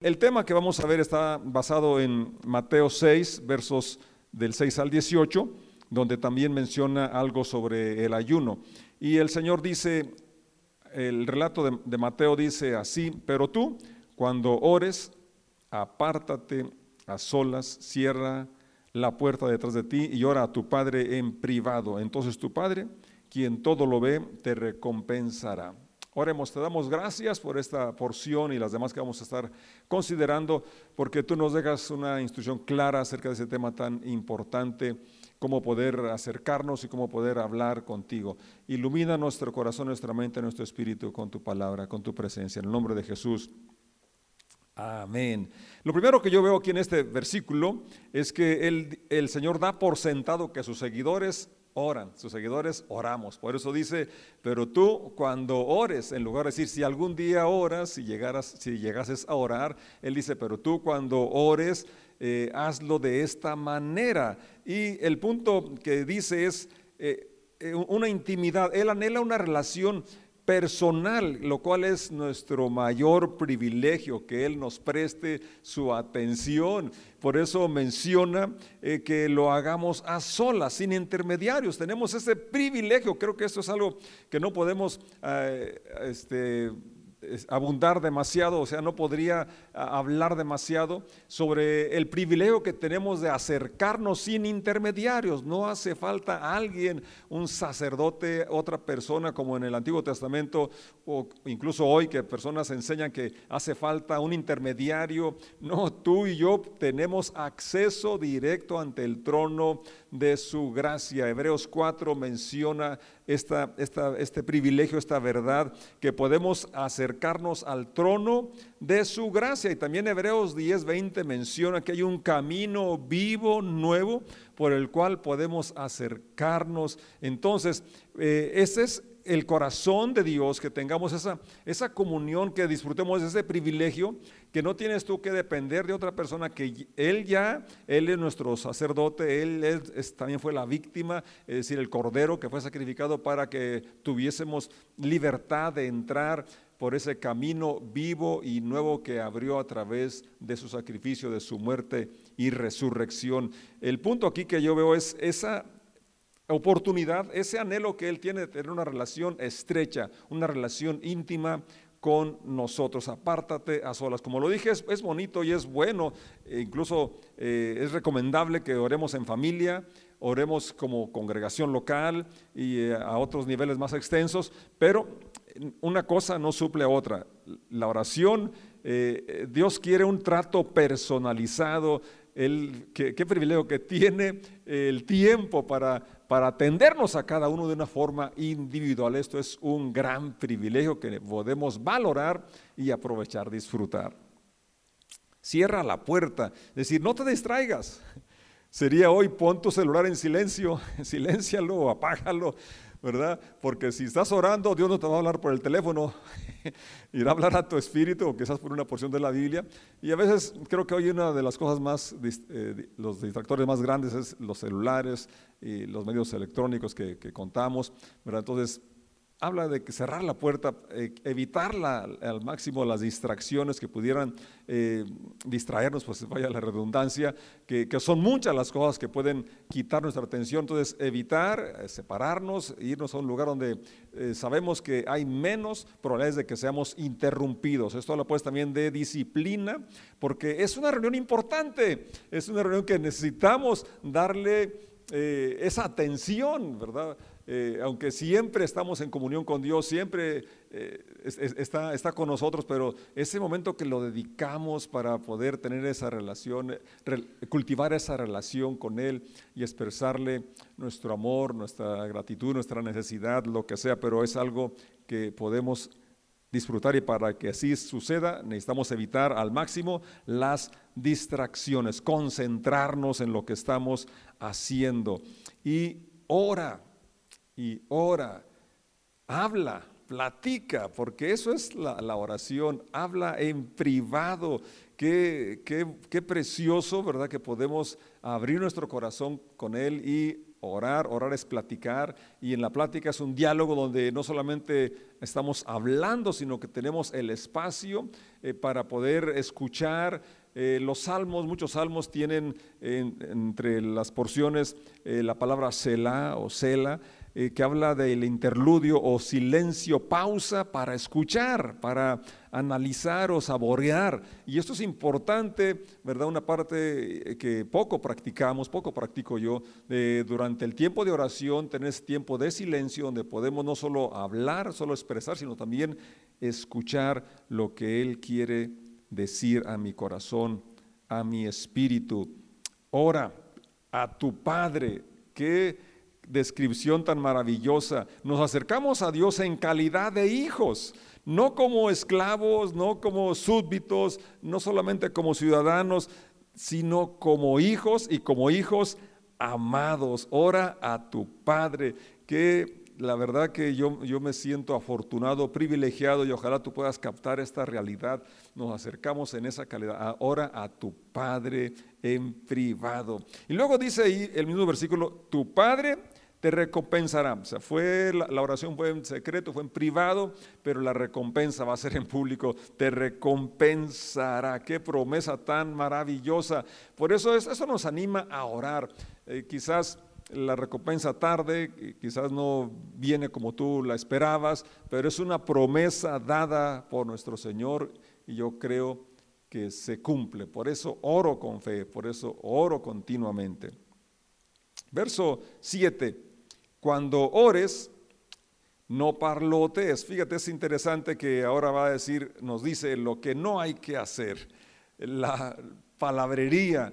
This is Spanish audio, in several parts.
El tema que vamos a ver está basado en Mateo 6, versos del 6 al 18, donde también menciona algo sobre el ayuno. Y el Señor dice, el relato de, Mateo dice así, pero tú, cuando ores, apártate a solas, cierra la puerta detrás de ti y ora a tu Padre en privado. Entonces tu Padre, quien todo lo ve, te recompensará. Oremos, te damos gracias por esta porción y las demás que vamos a estar considerando, porque tú nos dejas una instrucción clara acerca de ese tema tan importante, cómo poder acercarnos y cómo poder hablar contigo. Ilumina nuestro corazón, nuestra mente, nuestro espíritu con tu palabra, con tu presencia. En el nombre de Jesús. Amén. Lo primero que yo veo aquí en este versículo es que el, el Señor da por sentado que sus seguidores oran, sus seguidores oramos. Por eso dice, pero tú cuando ores, en lugar de decir, si algún día oras, si, llegaras, si llegases a orar, él dice, pero tú cuando ores, eh, hazlo de esta manera. Y el punto que dice es eh, eh, una intimidad, él anhela una relación personal, lo cual es nuestro mayor privilegio, que Él nos preste su atención. Por eso menciona eh, que lo hagamos a solas, sin intermediarios. Tenemos ese privilegio. Creo que esto es algo que no podemos eh, este, abundar demasiado, o sea, no podría hablar demasiado sobre el privilegio que tenemos de acercarnos sin intermediarios. No hace falta alguien, un sacerdote, otra persona como en el Antiguo Testamento o incluso hoy que personas enseñan que hace falta un intermediario. No, tú y yo tenemos acceso directo ante el trono de su gracia. Hebreos 4 menciona esta, este privilegio, esta verdad, que podemos acercarnos al trono de su gracia. Y también Hebreos 10, 20 menciona que hay un camino vivo, nuevo, por el cual podemos acercarnos. Entonces, eh, ese es el corazón de Dios, que tengamos esa, esa comunión, que disfrutemos ese privilegio, que no tienes tú que depender de otra persona, que Él ya, Él es nuestro sacerdote, Él también fue la víctima, es decir, el cordero que fue sacrificado para que tuviésemos libertad de entrar por ese camino vivo y nuevo que abrió a través de su sacrificio, de su muerte y resurrección. El punto aquí que yo veo es esa oportunidad, ese anhelo que Él tiene de tener una relación estrecha, una relación íntima con nosotros. Apártate a solas. Como lo dije, es, bonito y es bueno, e incluso eh, es recomendable que oremos en familia, oremos como congregación local y eh, a otros niveles más extensos, pero una cosa no suple a otra. La oración, eh, Dios quiere un trato personalizado, el, qué, privilegio que tiene el tiempo para, para atendernos a cada uno de una forma individual. Esto es un gran privilegio que podemos valorar y aprovechar, disfrutar. Cierra la puerta, es decir, no te distraigas. Sería hoy pon tu celular en silencio, siléncialo apágalo, ¿verdad? Porque si estás orando, Dios no te va a hablar por el teléfono, irá a hablar a tu espíritu o quizás por una porción de la Biblia. Y a veces creo que hoy una de las cosas más, eh, los distractores más grandes es los celulares y los medios electrónicos que, que contamos, ¿verdad? Entonces, habla de que cerrar la puerta, eh, evitar al máximo las distracciones que pudieran eh, distraernos, pues vaya la redundancia, que, son muchas las cosas que pueden quitar nuestra atención. Entonces, evitar, eh, separarnos, irnos a un lugar donde sabemos que hay menos probabilidades de que seamos interrumpidos. Esto habla pues también de disciplina, porque es una reunión importante, es una reunión que necesitamos darle esa atención, ¿verdad? Eh, aunque siempre estamos en comunión con Dios, siempre eh, está, está, con nosotros, pero ese momento que lo dedicamos para poder tener esa relación, cultivar esa relación con Él y expresarle nuestro amor, nuestra gratitud, nuestra necesidad, lo que sea, pero es algo que podemos disfrutar y para que así suceda necesitamos evitar al máximo las distracciones, concentrarnos en lo que estamos haciendo. Y ora y ora, habla, platica, porque eso es la, oración, habla en privado. Qué, qué, qué, precioso, ¿verdad? Que podemos abrir nuestro corazón con Él y orar, orar es platicar y en la plática es un diálogo donde no solamente estamos hablando, sino que tenemos el espacio eh, para poder escuchar. Eh, los salmos, muchos salmos tienen entre las porciones eh, la palabra Selah o Sela, eh, que habla del interludio o silencio, pausa para escuchar, para analizar o saborear. Y esto es importante, ¿verdad? Una parte eh, que poco practicamos, poco practico yo, durante el tiempo de oración, tener tiempo de silencio donde podemos no solo hablar, solo expresar, sino también escuchar lo que Él quiere decir a mi corazón, a mi espíritu. Ora a tu Padre, que descripción tan maravillosa. Nos acercamos a Dios en calidad de hijos, no como esclavos, no como súbditos, no solamente como ciudadanos, sino como hijos y como hijos amados. Ora a tu Padre, que la verdad que yo, yo me siento afortunado, privilegiado y ojalá tú puedas captar esta realidad. Nos acercamos en esa calidad. Ora a tu Padre en privado. Y luego dice ahí el mismo versículo, tu Padre te recompensará. O sea, fue, la, oración fue en secreto, fue en privado, pero la recompensa va a ser en público. Te recompensará. Qué promesa tan maravillosa. Por eso eso nos anima a orar. Eh, quizás la recompensa tarde, quizás no viene como tú la esperabas, pero es una promesa dada por nuestro Señor y yo creo que se cumple. Por eso oro con fe, por eso oro continuamente. Verso 7. Cuando ores, no parlotes. Fíjate, es interesante que ahora va a decir, nos dice lo que no hay que hacer. La palabrería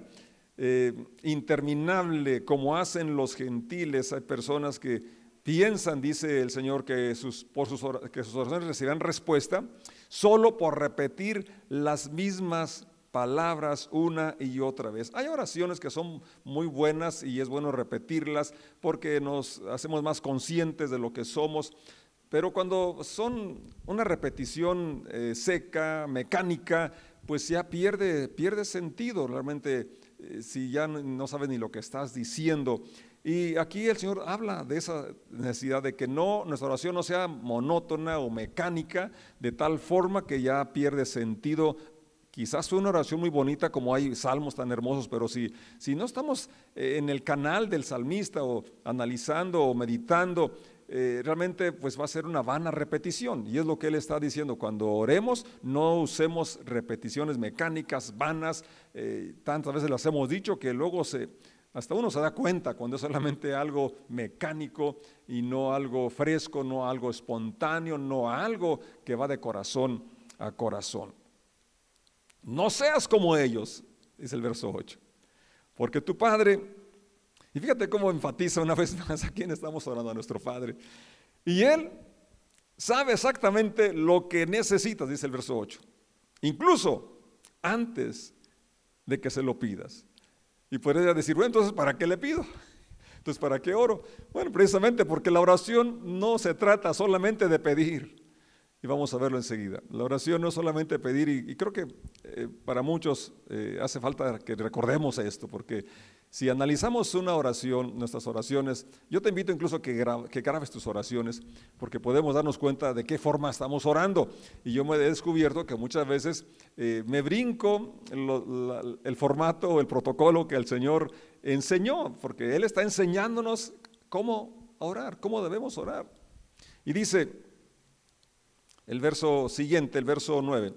eh, interminable, como hacen los gentiles. Hay personas que piensan, dice el Señor, que sus, por sus, que sus oraciones recibirán respuesta solo por repetir las mismas palabras una y otra vez. Hay oraciones que son muy buenas y es bueno repetirlas porque nos hacemos más conscientes de lo que somos, pero cuando son una repetición eh, seca, mecánica, pues ya pierde, pierde sentido realmente eh, si ya no sabes ni lo que estás diciendo. Y aquí el Señor habla de esa necesidad de que no nuestra oración no sea monótona o mecánica de tal forma que ya pierde sentido Quizás fue una oración muy bonita como hay salmos tan hermosos, pero si, si no estamos eh, en el canal del salmista o analizando o meditando, eh, realmente pues va a ser una vana repetición. Y es lo que él está diciendo, cuando oremos no usemos repeticiones mecánicas, vanas, eh, tantas veces las hemos dicho que luego se, hasta uno se da cuenta cuando es solamente algo mecánico y no algo fresco, no algo espontáneo, no algo que va de corazón a corazón. No seas como ellos, dice el verso 8. Porque tu Padre, y fíjate cómo enfatiza una vez más a quién estamos orando, a nuestro Padre. Y Él sabe exactamente lo que necesitas, dice el verso 8. Incluso antes de que se lo pidas. Y podría decir, bueno, entonces, ¿para qué le pido? Entonces, ¿para qué oro? Bueno, precisamente porque la oración no se trata solamente de pedir. Y vamos a verlo enseguida. La oración no es solamente pedir, y, creo que eh, para muchos eh, hace falta que recordemos esto, porque si analizamos una oración, nuestras oraciones, yo te invito incluso que, que grabes tus oraciones, porque podemos darnos cuenta de qué forma estamos orando. Y yo me he descubierto que muchas veces eh, me brinco el formato o el protocolo que el Señor enseñó, porque Él está enseñándonos cómo orar, cómo debemos orar. Y dice, el verso siguiente, el verso 9.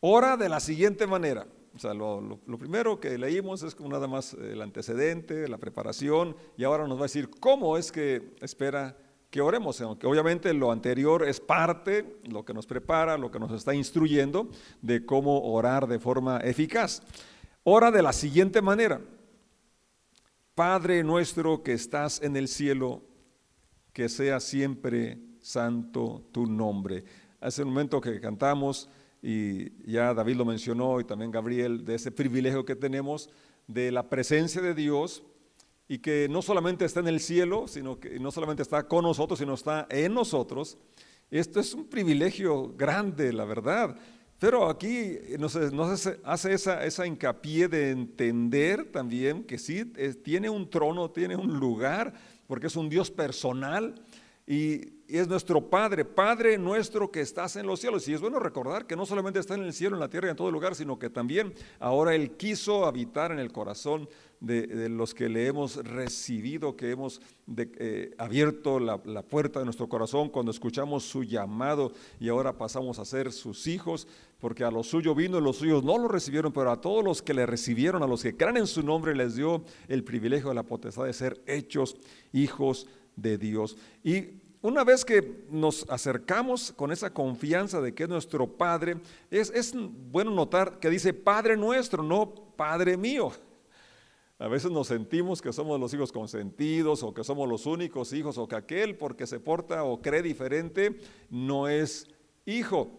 Ora de la siguiente manera. O sea, lo, primero que leímos es como nada más el antecedente, la preparación, y ahora nos va a decir cómo es que espera que oremos, aunque obviamente lo anterior es parte, lo que nos prepara, lo que nos está instruyendo de cómo orar de forma eficaz. Ora de la siguiente manera. Padre nuestro que estás en el cielo, que sea siempre santo tu nombre. Hace un momento que cantamos y ya David lo mencionó y también Gabriel, de ese privilegio que tenemos de la presencia de Dios y que no solamente está en el cielo, sino que no solamente está con nosotros, sino está en nosotros. Esto es un privilegio grande, la verdad. Pero aquí nos, hace esa, esa, hincapié de entender también que sí, tiene un trono, tiene un lugar, porque es un Dios personal y, es nuestro Padre, Padre nuestro que estás en los cielos. Y es bueno recordar que no solamente está en el cielo, en la tierra y en todo lugar, sino que también ahora Él quiso habitar en el corazón de, los que le hemos recibido, que hemos eh, abierto la, puerta de nuestro corazón cuando escuchamos su llamado y ahora pasamos a ser sus hijos, porque a los suyos vino y los suyos no lo recibieron, pero a todos los que le recibieron, a los que crean en su nombre, les dio el privilegio de la potestad de ser hechos hijos de Dios. Y una vez que nos acercamos con esa confianza de que es nuestro Padre, es, es, bueno notar que dice Padre nuestro, no Padre mío. A veces nos sentimos que somos los hijos consentidos o que somos los únicos hijos o que aquel porque se porta o cree diferente no es hijo.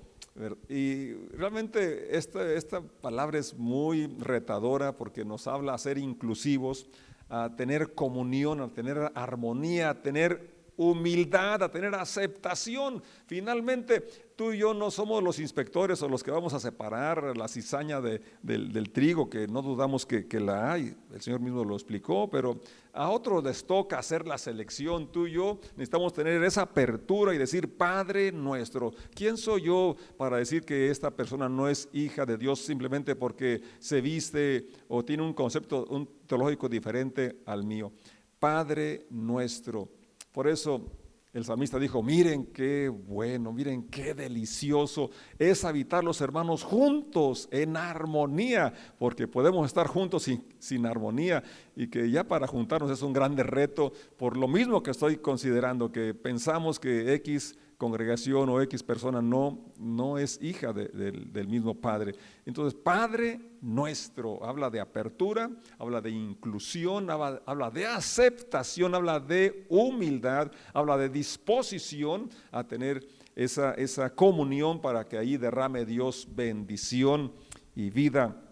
Y realmente esta, esta palabra es muy retadora porque nos habla a ser inclusivos, a tener comunión, a tener armonía, a tener humildad, a tener aceptación. Finalmente, tú y yo no somos los inspectores o los que vamos a separar la cizaña del, trigo, que no dudamos que, la hay, el Señor mismo lo explicó, pero a otros les toca hacer la selección, tú y yo necesitamos tener esa apertura y decir, Padre nuestro, ¿quién soy yo para decir que esta persona no es hija de Dios simplemente porque se viste o tiene un concepto teológico diferente al mío? Padre nuestro. Por eso el salmista dijo, miren qué bueno, miren qué delicioso es habitar los hermanos juntos en armonía, porque podemos estar juntos sin, sin, armonía y que ya para juntarnos es un grande reto, por lo mismo que estoy considerando que pensamos que X congregación o X persona no, no es hija del mismo Padre. Entonces, Padre nuestro habla de apertura, habla de inclusión, habla, de aceptación, habla de humildad, habla de disposición a tener esa, esa comunión para que ahí derrame Dios bendición y vida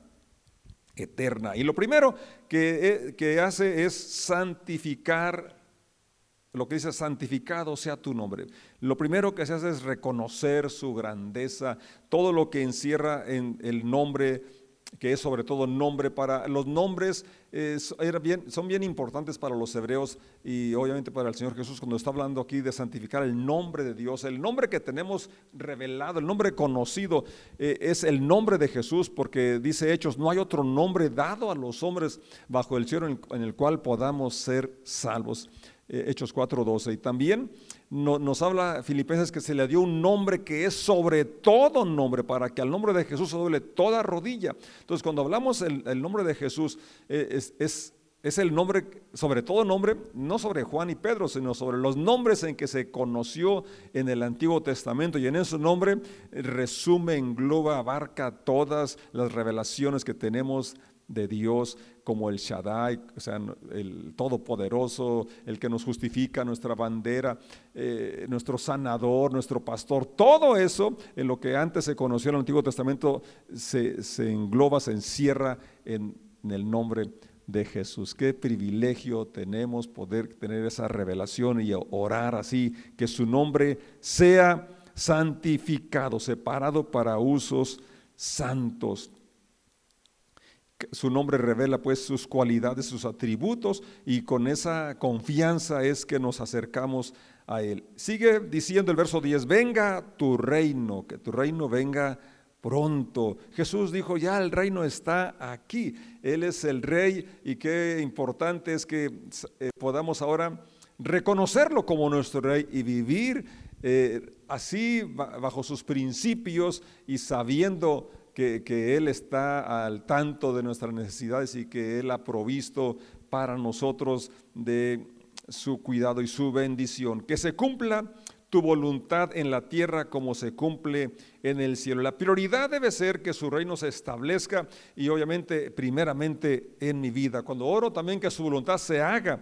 eterna. Y lo primero que, eh, que hace es santificar lo que dice santificado sea tu nombre. Lo primero que se hace es reconocer su grandeza, todo lo que encierra en el nombre, que es sobre todo nombre para los nombres, son bien importantes para los hebreos y obviamente para el Señor Jesús cuando está hablando aquí de santificar el nombre de Dios, el nombre que tenemos revelado, el nombre conocido eh, es el nombre de Jesús porque dice Hechos, no hay otro nombre dado a los hombres bajo el cielo en el cual podamos ser salvos. Eh, Hechos 4:12. Y también nos habla Filipenses que se le dio un nombre que es sobre todo nombre, para que al nombre de Jesús se doble toda rodilla. Entonces, cuando hablamos el, el nombre de Jesús, eh, es, es, el nombre, sobre todo nombre, no sobre Juan y Pedro, sino sobre los nombres en que se conoció en el Antiguo Testamento. Y en ese nombre resume, engloba, abarca todas las revelaciones que tenemos de Dios como el Shaddai, o sea, el Todopoderoso, el que nos justifica, nuestra bandera, eh, nuestro sanador, nuestro pastor, todo eso en lo que antes se conoció en el Antiguo Testamento se, engloba, se encierra en, en el nombre de Jesús. Qué privilegio tenemos poder tener esa revelación y orar así, que su nombre sea santificado, separado para usos santos. Su nombre revela pues sus cualidades, sus atributos y con esa confianza es que nos acercamos a Él. Sigue diciendo el verso 10, venga tu reino, que tu reino venga pronto. Jesús dijo, ya el reino está aquí, Él es el rey y qué importante es que eh, podamos ahora reconocerlo como nuestro rey y vivir eh, así bajo sus principios y sabiendo que, Él está al tanto de nuestras necesidades y que Él ha provisto para nosotros de su cuidado y su bendición. Que se cumpla tu voluntad en la tierra como se cumple en el cielo. La prioridad debe ser que su reino se establezca y obviamente primeramente en mi vida. Cuando oro también que su voluntad se haga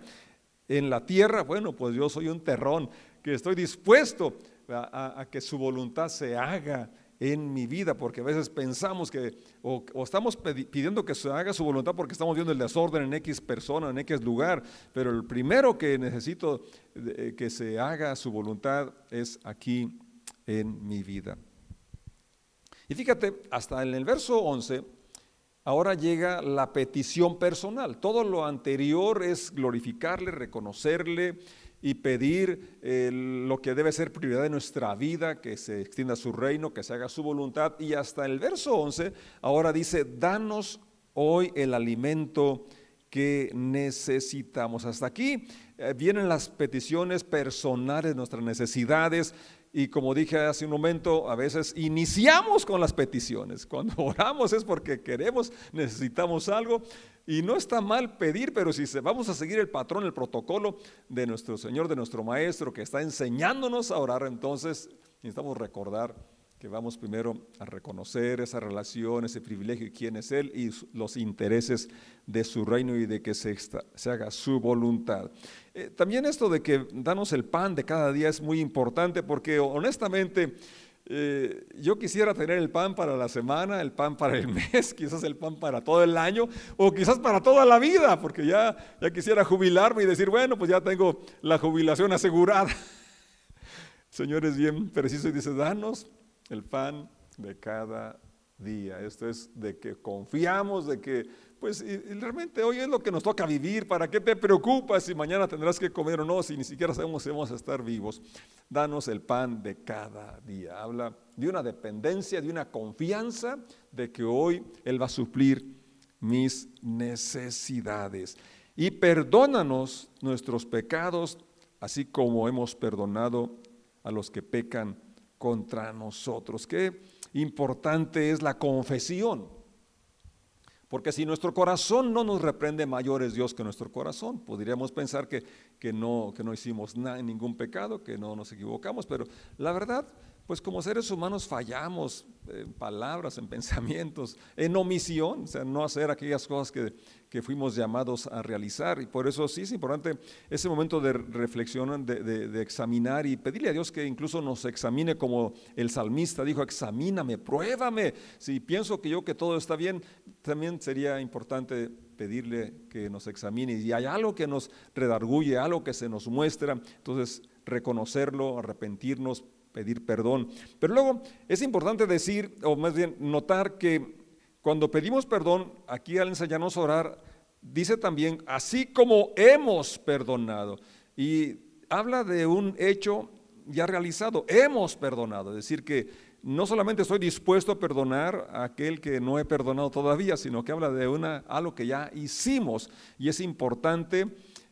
en la tierra, bueno, pues yo soy un terrón que estoy dispuesto a, a que su voluntad se haga en mi vida, porque a veces pensamos que, o, estamos pidiendo que se haga su voluntad porque estamos viendo el desorden en X persona, en X lugar, pero el primero que necesito eh, que se haga su voluntad es aquí en mi vida. Y fíjate, hasta en el verso 11, ahora llega la petición personal. Todo lo anterior es glorificarle, reconocerle y pedir eh, lo que debe ser prioridad de nuestra vida, que se extienda su reino, que se haga su voluntad. Y hasta el verso 11, ahora dice, danos hoy el alimento que necesitamos. Hasta aquí eh, vienen las peticiones personales, nuestras necesidades, y como dije hace un momento, a veces iniciamos con las peticiones. Cuando oramos es porque queremos, necesitamos algo. Y no está mal pedir, pero si vamos a seguir el patrón, el protocolo de nuestro Señor, de nuestro Maestro, que está enseñándonos a orar, entonces necesitamos recordar que vamos primero a reconocer esa relación, ese privilegio y quién es Él y los intereses de su reino y de que se, haga su voluntad. Eh, también esto de que danos el pan de cada día es muy importante porque honestamente eh, yo quisiera tener el pan para la semana, el pan para el mes, quizás el pan para todo el año o quizás para toda la vida, porque ya, ya quisiera jubilarme y decir, bueno, pues ya tengo la jubilación asegurada. Señor es bien preciso y dice, danos el pan de cada día. Esto es de que confiamos, de que, pues realmente hoy es lo que nos toca vivir. ¿Para qué te preocupas si mañana tendrás que comer o no, si ni siquiera sabemos si vamos a estar vivos? Danos el pan de cada día. Habla de una dependencia, de una confianza de que hoy Él va a suplir mis necesidades. Y perdónanos nuestros pecados, así como hemos perdonado a los que pecan contra nosotros. Qué importante es la confesión. Porque si nuestro corazón no nos reprende, mayor es Dios que nuestro corazón. Podríamos pensar que, que no, que no hicimos ningún pecado, que no nos equivocamos, pero la verdad pues como seres humanos fallamos en palabras, en pensamientos, en omisión, o sea, no hacer aquellas cosas que, fuimos llamados a realizar. Y por eso sí es importante ese momento de reflexión, de, de, examinar y pedirle a Dios que incluso nos examine como el salmista dijo, examíname, pruébame. Si pienso que yo que todo está bien, también sería importante pedirle que nos examine. Y hay algo que nos redarguye, algo que se nos muestra, entonces reconocerlo, arrepentirnos, pedir perdón. Pero luego es importante decir, o más bien notar que cuando pedimos perdón, aquí al enseñarnos a orar, dice también, así como hemos perdonado. Y habla de un hecho ya realizado, hemos perdonado, es decir, que no solamente estoy dispuesto a perdonar a aquel que no he perdonado todavía, sino que habla de una, algo que ya hicimos y es importante.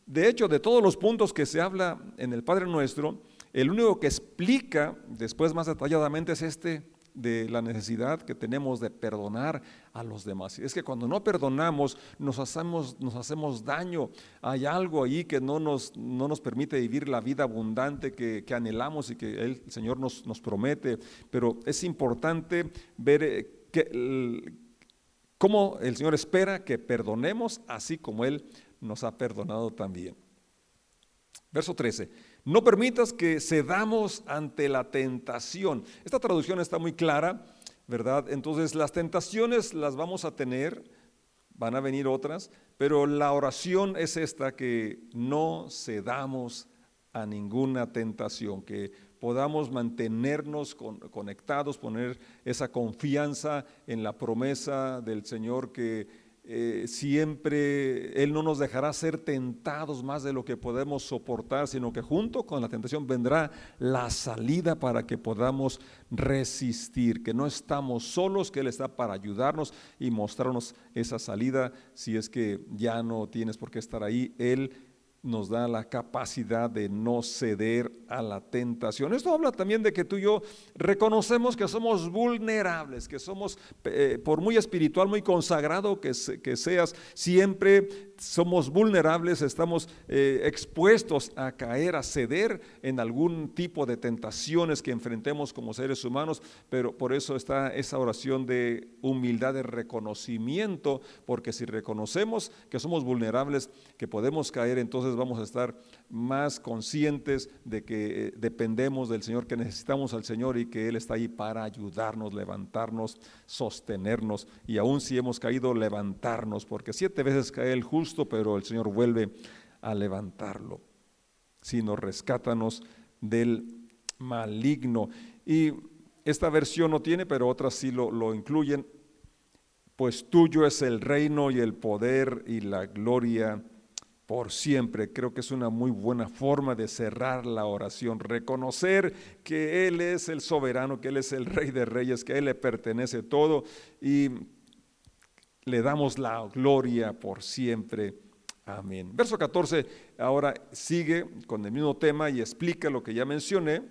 De hecho, de todos los puntos que se habla en el Padre Nuestro, el único que explica después más detalladamente es este de la necesidad que tenemos de perdonar a los demás. Es que cuando no perdonamos nos hacemos, nos hacemos daño. Hay algo ahí que no nos, no nos permite vivir la vida abundante que, anhelamos y que el Señor nos, nos, promete. Pero es importante ver eh, que, cómo el Señor espera que perdonemos así como Él nos ha perdonado también. Verso 13. No permitas que cedamos ante la tentación. Esta traducción está muy clara, ¿verdad? Entonces las tentaciones las vamos a tener, van a venir otras, pero la oración es esta, que no cedamos a ninguna tentación, que podamos mantenernos conectados, poner esa confianza en la promesa del Señor que eh, siempre Él no nos dejará ser tentados más de lo que podemos soportar, sino que junto con la tentación vendrá la salida para que podamos resistir, que no estamos solos, que Él está para ayudarnos y mostrarnos esa salida. Si es que ya no tienes por qué estar ahí, Él nos da la capacidad de no ceder a la tentación. Esto habla también de que tú y yo reconocemos que somos vulnerables, que somos, eh, por muy espiritual, muy consagrado que, que seas, siempre somos vulnerables, estamos eh, expuestos a caer, a ceder en algún tipo de tentaciones que enfrentemos como seres humanos, pero por eso está esa oración de humildad, de reconocimiento, porque si reconocemos que somos vulnerables, que podemos caer, entonces vamos a estar más conscientes de que eh, dependemos del Señor, que necesitamos al Señor y que Él está ahí para ayudarnos, levantarnos, sostenernos y aún si hemos caído, levantarnos, porque siete veces cae el justo, pero el Señor vuelve a levantarlo. Sino rescátanos del maligno. Y esta versión no tiene, pero otras sí lo, lo incluyen. Pues tuyo es el reino y el poder y la gloria por siempre. Creo que es una muy buena forma de cerrar la oración, reconocer que Él es el soberano, que Él es el rey de reyes, que a Él le pertenece todo y le damos la gloria por siempre. Amén. Verso 14 ahora sigue con el mismo tema y explica lo que ya mencioné.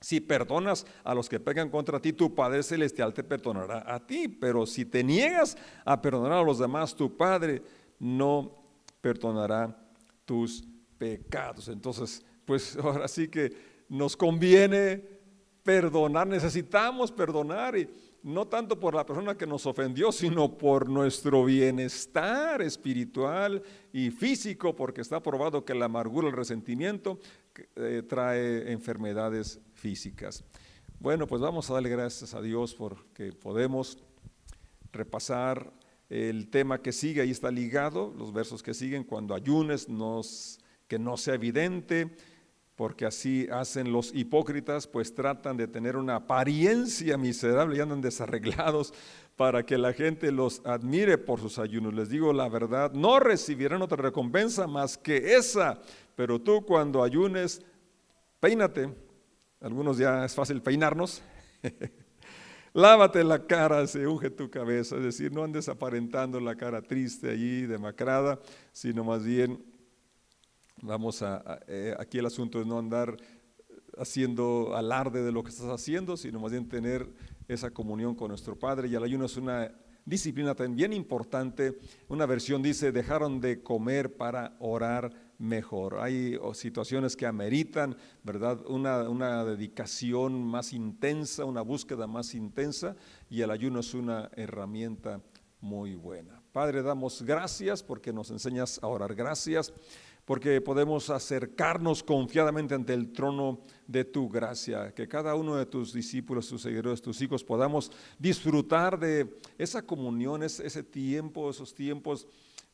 Si perdonas a los que pegan contra ti, tu Padre Celestial te perdonará a ti. Pero si te niegas a perdonar a los demás, tu Padre no perdonará tus pecados. Entonces, pues ahora sí que nos conviene perdonar, necesitamos perdonar y no tanto por la persona que nos ofendió, sino por nuestro bienestar espiritual y físico, porque está probado que la amargura, el resentimiento eh, trae enfermedades físicas. Bueno, pues vamos a darle gracias a Dios porque podemos repasar el tema que sigue, ahí está ligado, los versos que siguen, cuando ayunes, que no sea evidente, porque así hacen los hipócritas, pues tratan de tener una apariencia miserable y andan desarreglados para que la gente los admire por sus ayunos. Les digo la verdad, no recibirán otra recompensa más que esa, pero tú cuando ayunes, peínate. Algunos ya es fácil peinarnos. Lávate la cara, se unge tu cabeza, es decir, no andes aparentando la cara triste allí, demacrada, sino más bien, vamos a, eh, aquí el asunto es no andar haciendo alarde de lo que estás haciendo, sino más bien tener esa comunión con nuestro Padre. Y el ayuno es una disciplina también importante. Una versión dice, dejaron de comer para orar mejor. Hay situaciones que ameritan, ¿verdad? Una, dedicación más intensa, una búsqueda más intensa y el ayuno es una herramienta muy buena. Padre, damos gracias porque nos enseñas a orar. Gracias porque podemos acercarnos confiadamente ante el trono de tu gracia, que cada uno de tus discípulos, tus seguidores, tus hijos podamos disfrutar de esa comunión, ese tiempo, esos tiempos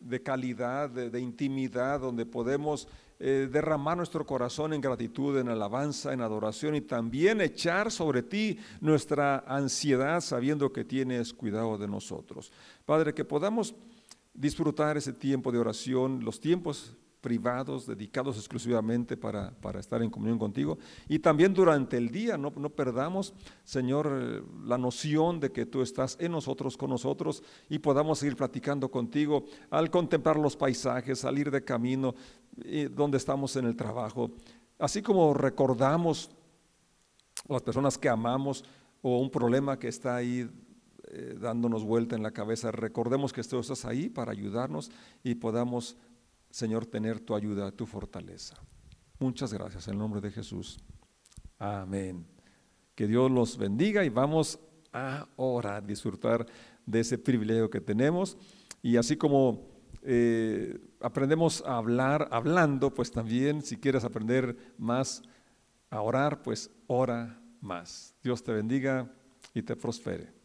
de calidad, de, intimidad, donde podemos eh, derramar nuestro corazón en gratitud, en alabanza, en adoración y también echar sobre ti nuestra ansiedad sabiendo que tienes cuidado de nosotros. Padre, que podamos disfrutar ese tiempo de oración, los tiempos privados dedicados exclusivamente para, estar en comunión contigo. Y también durante el día, no, no perdamos, Señor, eh, la noción de que tú estás en nosotros, con nosotros, y podamos seguir platicando contigo al contemplar los paisajes, salir de camino, donde estamos en el trabajo. Así como recordamos las personas que amamos o un problema que está ahí eh, dándonos vuelta en la cabeza, recordemos que tú estás ahí para ayudarnos y podamos Señor, tener tu ayuda, tu fortaleza. Muchas gracias en el nombre de Jesús. Amén. Que Dios los bendiga y vamos a orar, disfrutar de ese privilegio que tenemos. Y así como eh, aprendemos a hablar hablando, pues también si quieres aprender más a orar, pues ora más. Dios te bendiga y te prospere.